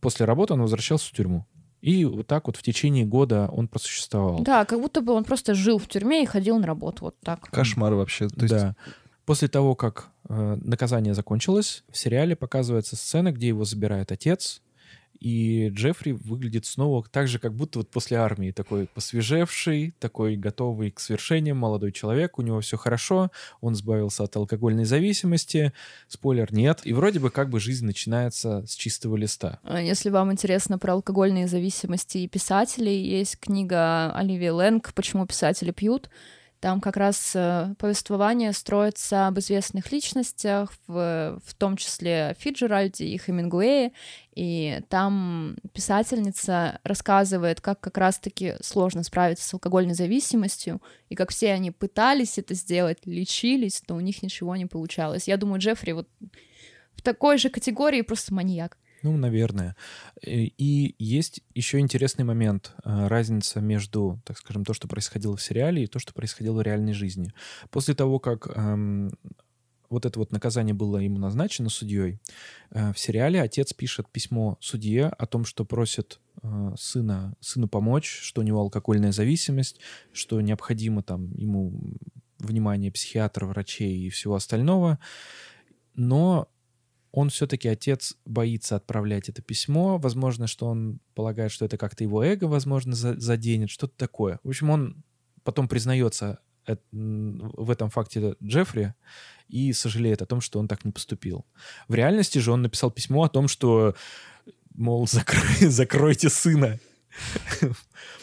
после работы он возвращался в тюрьму. И вот так вот в течение года он просуществовал. Да, как будто бы он просто жил в тюрьме и ходил на работу вот так. Кошмар вообще. То есть Да. После того, как э, наказание закончилось, в сериале показывается сцена, где его забирает отец, и Джеффри выглядит снова так же, как будто вот после армии, такой посвежевший, такой готовый к свершениям молодой человек, у него все хорошо, он избавился от алкогольной зависимости, спойлер, нет, и вроде бы как бы жизнь начинается с чистого листа. А Если вам интересно про алкогольные зависимости и писателей, есть книга Оливии Лэнг «Почему писатели пьют». Там как раз э, повествование строится об известных личностях, в, в том числе Фиджеральде и Хемингуэе, и там писательница рассказывает, как как раз-таки сложно справиться с алкогольной зависимостью, и как все они пытались это сделать, лечились, но у них ничего не получалось. Я думаю, Джеффри вот в такой же категории просто маньяк. Ну, наверное. Э, И есть еще интересный момент. э, Разница между, так скажем, то, что происходило в сериале, и то, что происходило в реальной жизни. После того, как эм, вот это вот наказание было ему назначено судьей, э, в сериале отец пишет письмо судье о том, что просит э, сына, сыну помочь, что у него алкогольная зависимость, что необходимо там ему внимание психиатра, врачей и всего остального. Но он все-таки, отец, боится отправлять это письмо. Возможно, что он полагает, что это как-то его эго, возможно, за- заденет, что-то такое. В общем, он потом признается в этом факте Джеффри и сожалеет о том, что он так не поступил. В реальности же он написал письмо о том, что, мол, закрой- *laughs* закройте сына. *laughs*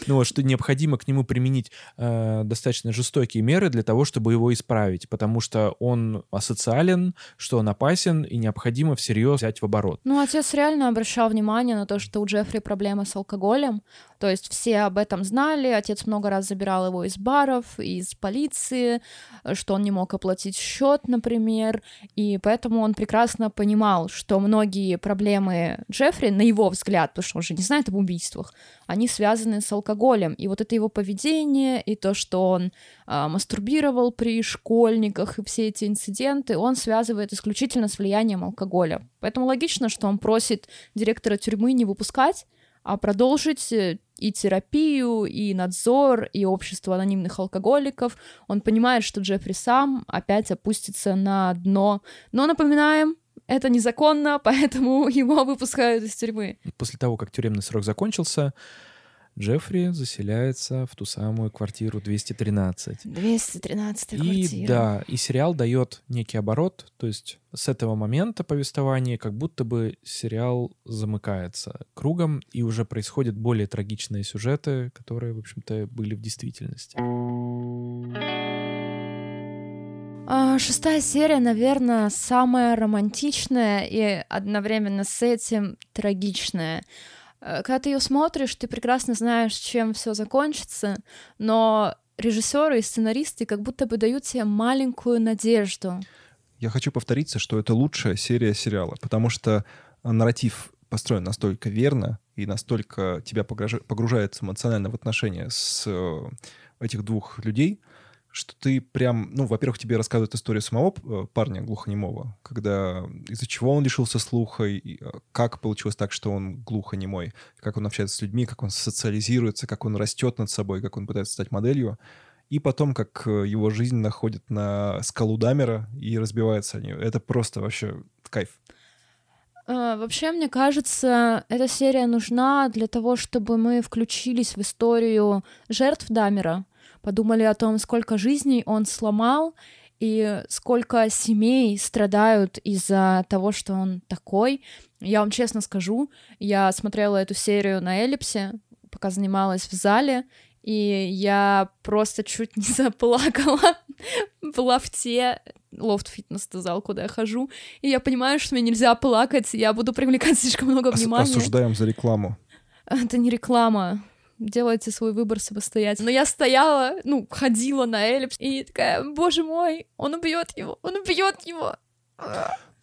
Ну, вот, что необходимо к нему применить э, достаточно жестокие меры для того, чтобы его исправить, потому что он асоциален, что он опасен, и необходимо всерьез взять в оборот. Ну, отец реально обращал внимание на то, что у Джеффри проблемы с алкоголем. То есть все об этом знали. Отец много раз забирал его из баров, из полиции, э, что он не мог оплатить счет, например. И поэтому он прекрасно понимал, что многие проблемы Джеффри, на его взгляд, потому что он же не знает об убийствах, они связаны с алкоголем. И вот это его поведение, и то, что он а, мастурбировал при школьниках, и все эти инциденты, он связывает исключительно с влиянием алкоголя. Поэтому логично, что он просит директора тюрьмы не выпускать, а продолжить э, и терапию, и надзор, и общество анонимных алкоголиков. Он понимает, что Джеффри сам опять опустится на дно. Но напоминаем, это незаконно, *laughs* поэтому его выпускают из тюрьмы. После того, как тюремный срок закончился, Джеффри заселяется в ту самую квартиру 213. 213 И да, и сериал дает некий оборот, то есть с этого момента повествования как будто бы сериал замыкается кругом, и уже происходят более трагичные сюжеты, которые, в общем-то, были в действительности. А, Шестая серия, наверное, самая романтичная и одновременно с этим трагичная. Э, Когда ты ее смотришь, ты прекрасно знаешь, чем все закончится, но режиссеры и сценаристы как будто бы дают тебе маленькую надежду. Я хочу повториться, что это лучшая серия сериала, потому что а, нарратив построен настолько верно и настолько тебя погружа- погружает эмоционально в отношения с э, этих двух людей, что ты прям, ну, во-первых, тебе рассказывают историю самого э, парня глухонемого, когда из-за чего он лишился слуха, и э, как получилось так, что он глухонемой, как он общается с людьми, как он социализируется, как он растет над собой, как он пытается стать моделью. И потом, как э, его жизнь находит на скалу Дамера и разбивается о нее. Это просто вообще кайф. Вообще, мне кажется, эта серия нужна для того, чтобы мы включились в историю жертв Дамера, подумали о том, сколько жизней он сломал, и сколько семей страдают из-за того, что он такой. Я вам честно скажу, я смотрела эту серию на Эллипсе, пока занималась в зале, и я просто чуть не *laughs* заплакала в лофте, лофт фитнес это зал, куда я хожу, и я понимаю, что мне нельзя плакать, я буду привлекать слишком много внимания. осуждаем за рекламу. Это не реклама. Делайте свой выбор самостоятельно. Но я стояла, ну, ходила на эллипс, и такая, боже мой, он убьет его, он убьет его.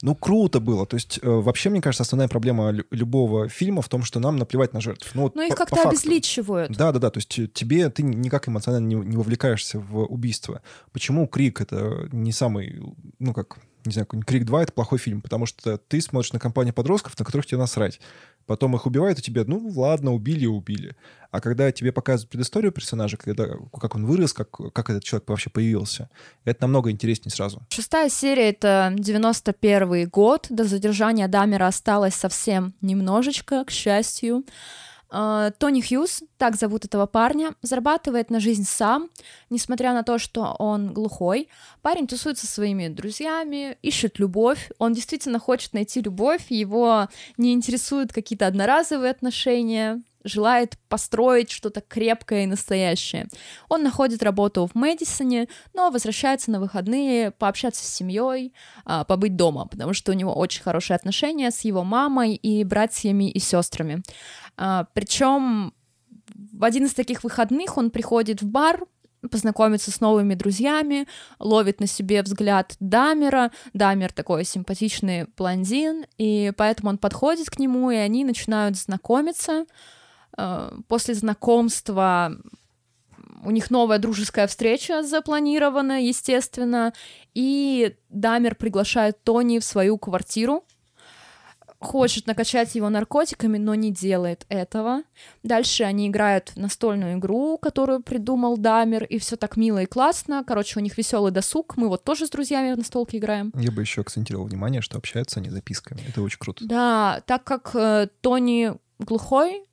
Ну, круто было. То есть, э, вообще, мне кажется, основная проблема лю- любого фильма в том, что нам наплевать на жертв. Ну, вот Ну, их как-то обезличивают. Да, да, да. То есть э, тебе ты никак эмоционально не, не вовлекаешься в убийство. Почему Крик это не самый, ну как, не знаю, какой-нибудь Крик 2 это плохой фильм, потому что ты смотришь на компанию подростков, на которых тебе насрать. Потом их убивают, и тебе, ну ладно, убили убили. А когда тебе показывают предысторию персонажа, когда, как он вырос, как, как этот человек вообще появился, это намного интереснее сразу. Шестая серия — это 91 год. До задержания Дамера осталось совсем немножечко, к счастью. А, Тони Хьюз, так зовут этого парня, зарабатывает на жизнь сам, несмотря на то, что он глухой. Парень тусуется со своими друзьями, ищет любовь. Он действительно хочет найти любовь, его не интересуют какие-то одноразовые отношения, желает построить что-то крепкое и настоящее. Он находит работу в Мэдисоне, но возвращается на выходные пообщаться с семьей, а, побыть дома, потому что у него очень хорошие отношения с его мамой и братьями и сестрами. А, Причем в один из таких выходных он приходит в бар, познакомиться с новыми друзьями, ловит на себе взгляд Дамера. Дамер такой симпатичный блондин, и поэтому он подходит к нему, и они начинают знакомиться. Э, после знакомства у них новая дружеская встреча запланирована, естественно, и Дамер приглашает Тони в свою квартиру, хочет накачать его наркотиками, но не делает этого. Дальше они играют в настольную игру, которую придумал Дамер, и все так мило и классно. Короче, у них веселый досуг. Мы вот тоже с друзьями в настолке играем. Я бы еще акцентировал внимание, что общаются они записками. Это очень круто. Да, так как э, Тони глухой,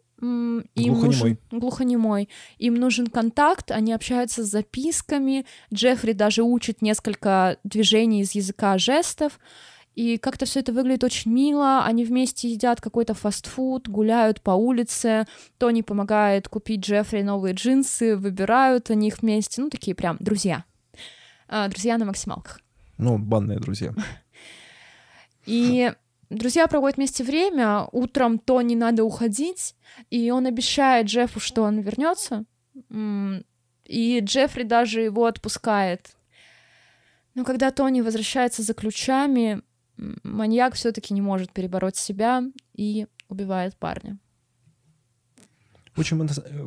им Глухонемой. нужен глухонемой. Им нужен контакт, они общаются с записками. Джеффри даже учит несколько движений из языка жестов. И как-то все это выглядит очень мило. Они вместе едят какой-то фастфуд, гуляют по улице. Тони помогает купить Джеффри новые джинсы, выбирают они их вместе. Ну, такие прям друзья. А, Друзья на максималках. Ну, банные друзья. И друзья проводят вместе время. Утром Тони надо уходить, и он обещает Джеффу, что он вернется. И Джеффри даже его отпускает. Но когда Тони возвращается за ключами, маньяк все-таки не может перебороть себя и убивает парня. Очень,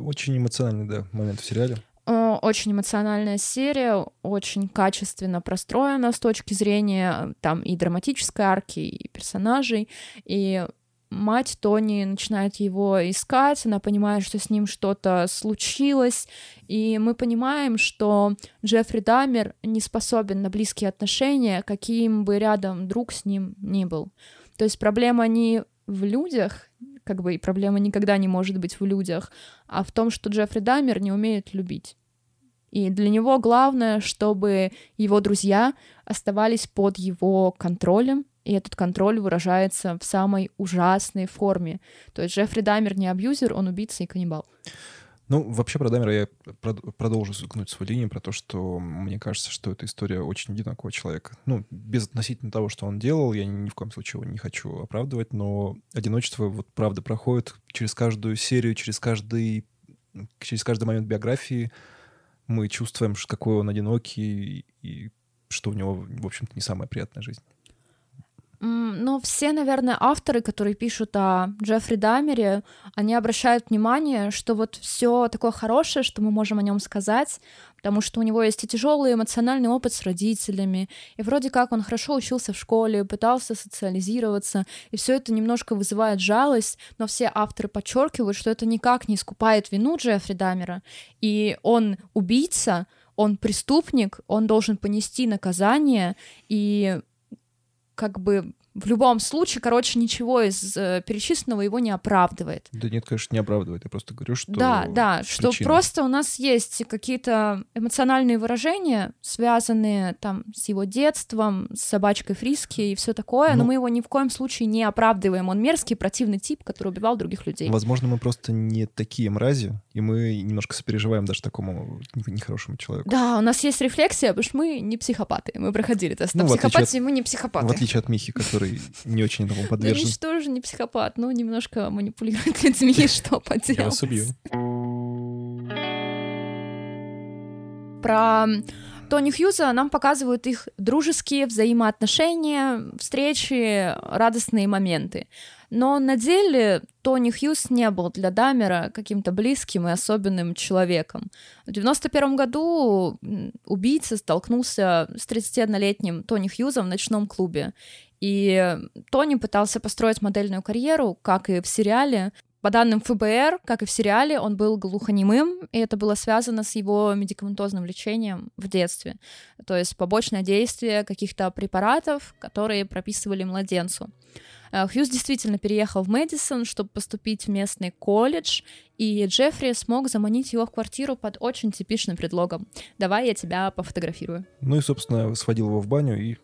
очень эмоциональный, да, момент в сериале. Э, Очень эмоциональная серия, очень качественно простроена с точки зрения там и драматической арки, и персонажей. И мать Тони начинает его искать, она понимает, что с ним что-то случилось, и мы понимаем, что Джеффри Дамер не способен на близкие отношения, каким бы рядом друг с ним ни был. То есть проблема не в людях, как бы и проблема никогда не может быть в людях, а в том, что Джеффри Дамер не умеет любить. И для него главное, чтобы его друзья оставались под его контролем, и этот контроль выражается в самой ужасной форме. То есть Джеффри Дамер не абьюзер, он убийца и каннибал. Ну, вообще про Дамера я прод- продолжу гнуть свою линию про то, что мне кажется, что эта история очень одинокого человека. Ну, без относительно того, что он делал, я ни в коем случае его не хочу оправдывать, но одиночество вот правда проходит через каждую серию, через каждый, через каждый момент биографии. Мы чувствуем, что какой он одинокий и что у него, в общем-то, не самая приятная жизнь. Но все, наверное, авторы, которые пишут о Джеффри Дамере, они обращают внимание, что вот все такое хорошее, что мы можем о нем сказать, потому что у него есть и тяжелый эмоциональный опыт с родителями, и вроде как он хорошо учился в школе, пытался социализироваться, и все это немножко вызывает жалость, но все авторы подчеркивают, что это никак не искупает вину Джеффри Дамера, и он убийца, он преступник, он должен понести наказание, и как бы в любом случае, короче, ничего из э, перечисленного его не оправдывает. Да нет, конечно, не оправдывает. Я просто говорю, что... Да, да, что причина. просто у нас есть какие-то эмоциональные выражения, связанные там с его детством, с собачкой Фриски и все такое, но Ну- мы его ни в коем случае не оправдываем. Он мерзкий, противный тип, который убивал других людей. Возможно, мы просто не такие мрази, и мы немножко сопереживаем даже такому не- нехорошему человеку. Да, у нас есть рефлексия, потому что мы не психопаты. Мы проходили тест на Ну, отличие от- мы не психопаты. В отличие от Михи, который не очень этому Да подвержен. Миш тоже не психопат, но немножко манипулирует *laughs* людьми, что поделать. Я вас убью. Про Тони Хьюза нам показывают их дружеские взаимоотношения, встречи, радостные моменты. Но на деле Тони Хьюз не был для Дамера каким-то близким и особенным человеком. В 91 году убийца столкнулся с 31-летним Тони Хьюзом в ночном клубе. И Тони пытался построить модельную карьеру, как и в сериале. По данным ФБР, как и в сериале, он был глухонемым, и это было связано с его медикаментозным лечением в детстве. То есть побочное действие каких-то препаратов, которые прописывали младенцу. Э, Хьюз действительно переехал в Мэдисон, чтобы поступить в местный колледж, и Джеффри смог заманить его в квартиру под очень типичным предлогом. «Давай я тебя пофотографирую». Ну и, собственно, сводил его в баню и...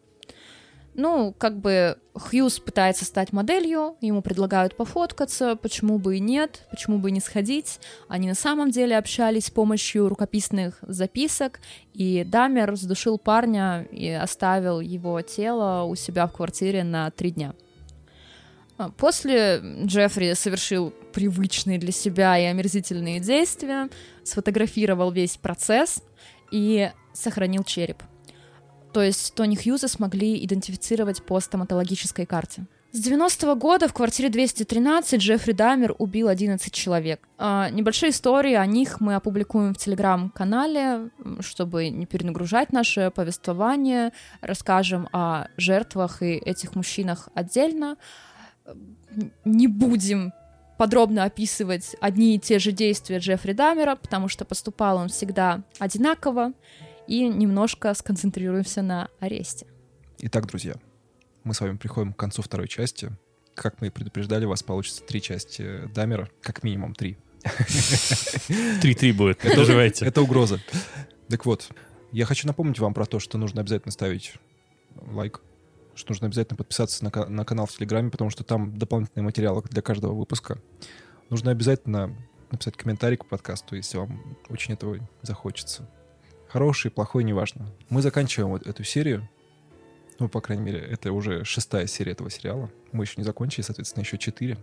Ну, как бы Хьюз пытается стать моделью, ему предлагают пофоткаться, почему бы и нет, почему бы и не сходить. Они на самом деле общались с помощью рукописных записок, и Дамер задушил парня и оставил его тело у себя в квартире на три дня. А, после Джеффри совершил привычные для себя и омерзительные действия, сфотографировал весь процесс и сохранил череп. То есть Тони Хьюза смогли идентифицировать по стоматологической карте. С 90-го года в квартире 213 Джеффри Дамер убил 11 человек. А, небольшие истории о них мы опубликуем в телеграм-канале, чтобы не перенагружать наше повествование. Расскажем о жертвах и этих мужчинах отдельно не будем подробно описывать одни и те же действия Джеффри Дамера, потому что поступал он всегда одинаково, и немножко сконцентрируемся на аресте. Итак, друзья, мы с вами приходим к концу второй части. Как мы и предупреждали, у вас получится три части Дамера, как минимум три. Три-три будет, доживайте. Это угроза. Так вот, я хочу напомнить вам про то, что нужно обязательно ставить лайк, что нужно обязательно подписаться на, на канал в Телеграме, потому что там дополнительные материалы для каждого выпуска. Нужно обязательно написать комментарий к подкасту, если вам очень этого захочется. Хороший, плохой, неважно. Мы заканчиваем вот эту серию. Ну, по крайней мере, это уже шестая серия этого сериала. Мы еще не закончили, соответственно, еще четыре.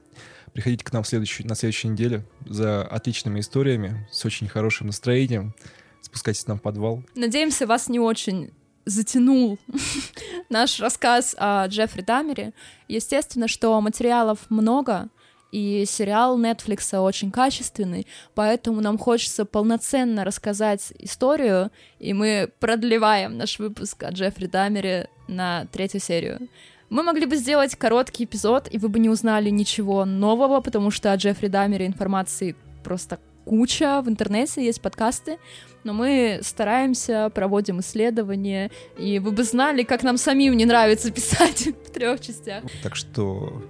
Приходите к нам следующий, на следующей неделе за отличными историями, с очень хорошим настроением. Спускайтесь нам в подвал. Надеемся, вас не очень затянул *laughs* наш рассказ о Джеффри Дамере. Естественно, что материалов много, и сериал Netflix очень качественный, поэтому нам хочется полноценно рассказать историю, и мы продлеваем наш выпуск о Джеффри Дамере на третью серию. Мы могли бы сделать короткий эпизод, и вы бы не узнали ничего нового, потому что о Джеффри Дамере информации просто куча, в интернете есть подкасты, но мы стараемся, проводим исследования, и вы бы знали, как нам самим не нравится *laughs* писать в трех частях. Так что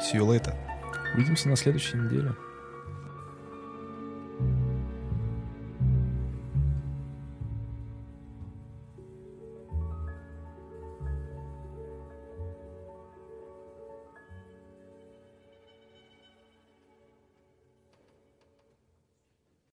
see you later. Увидимся на следующей неделе.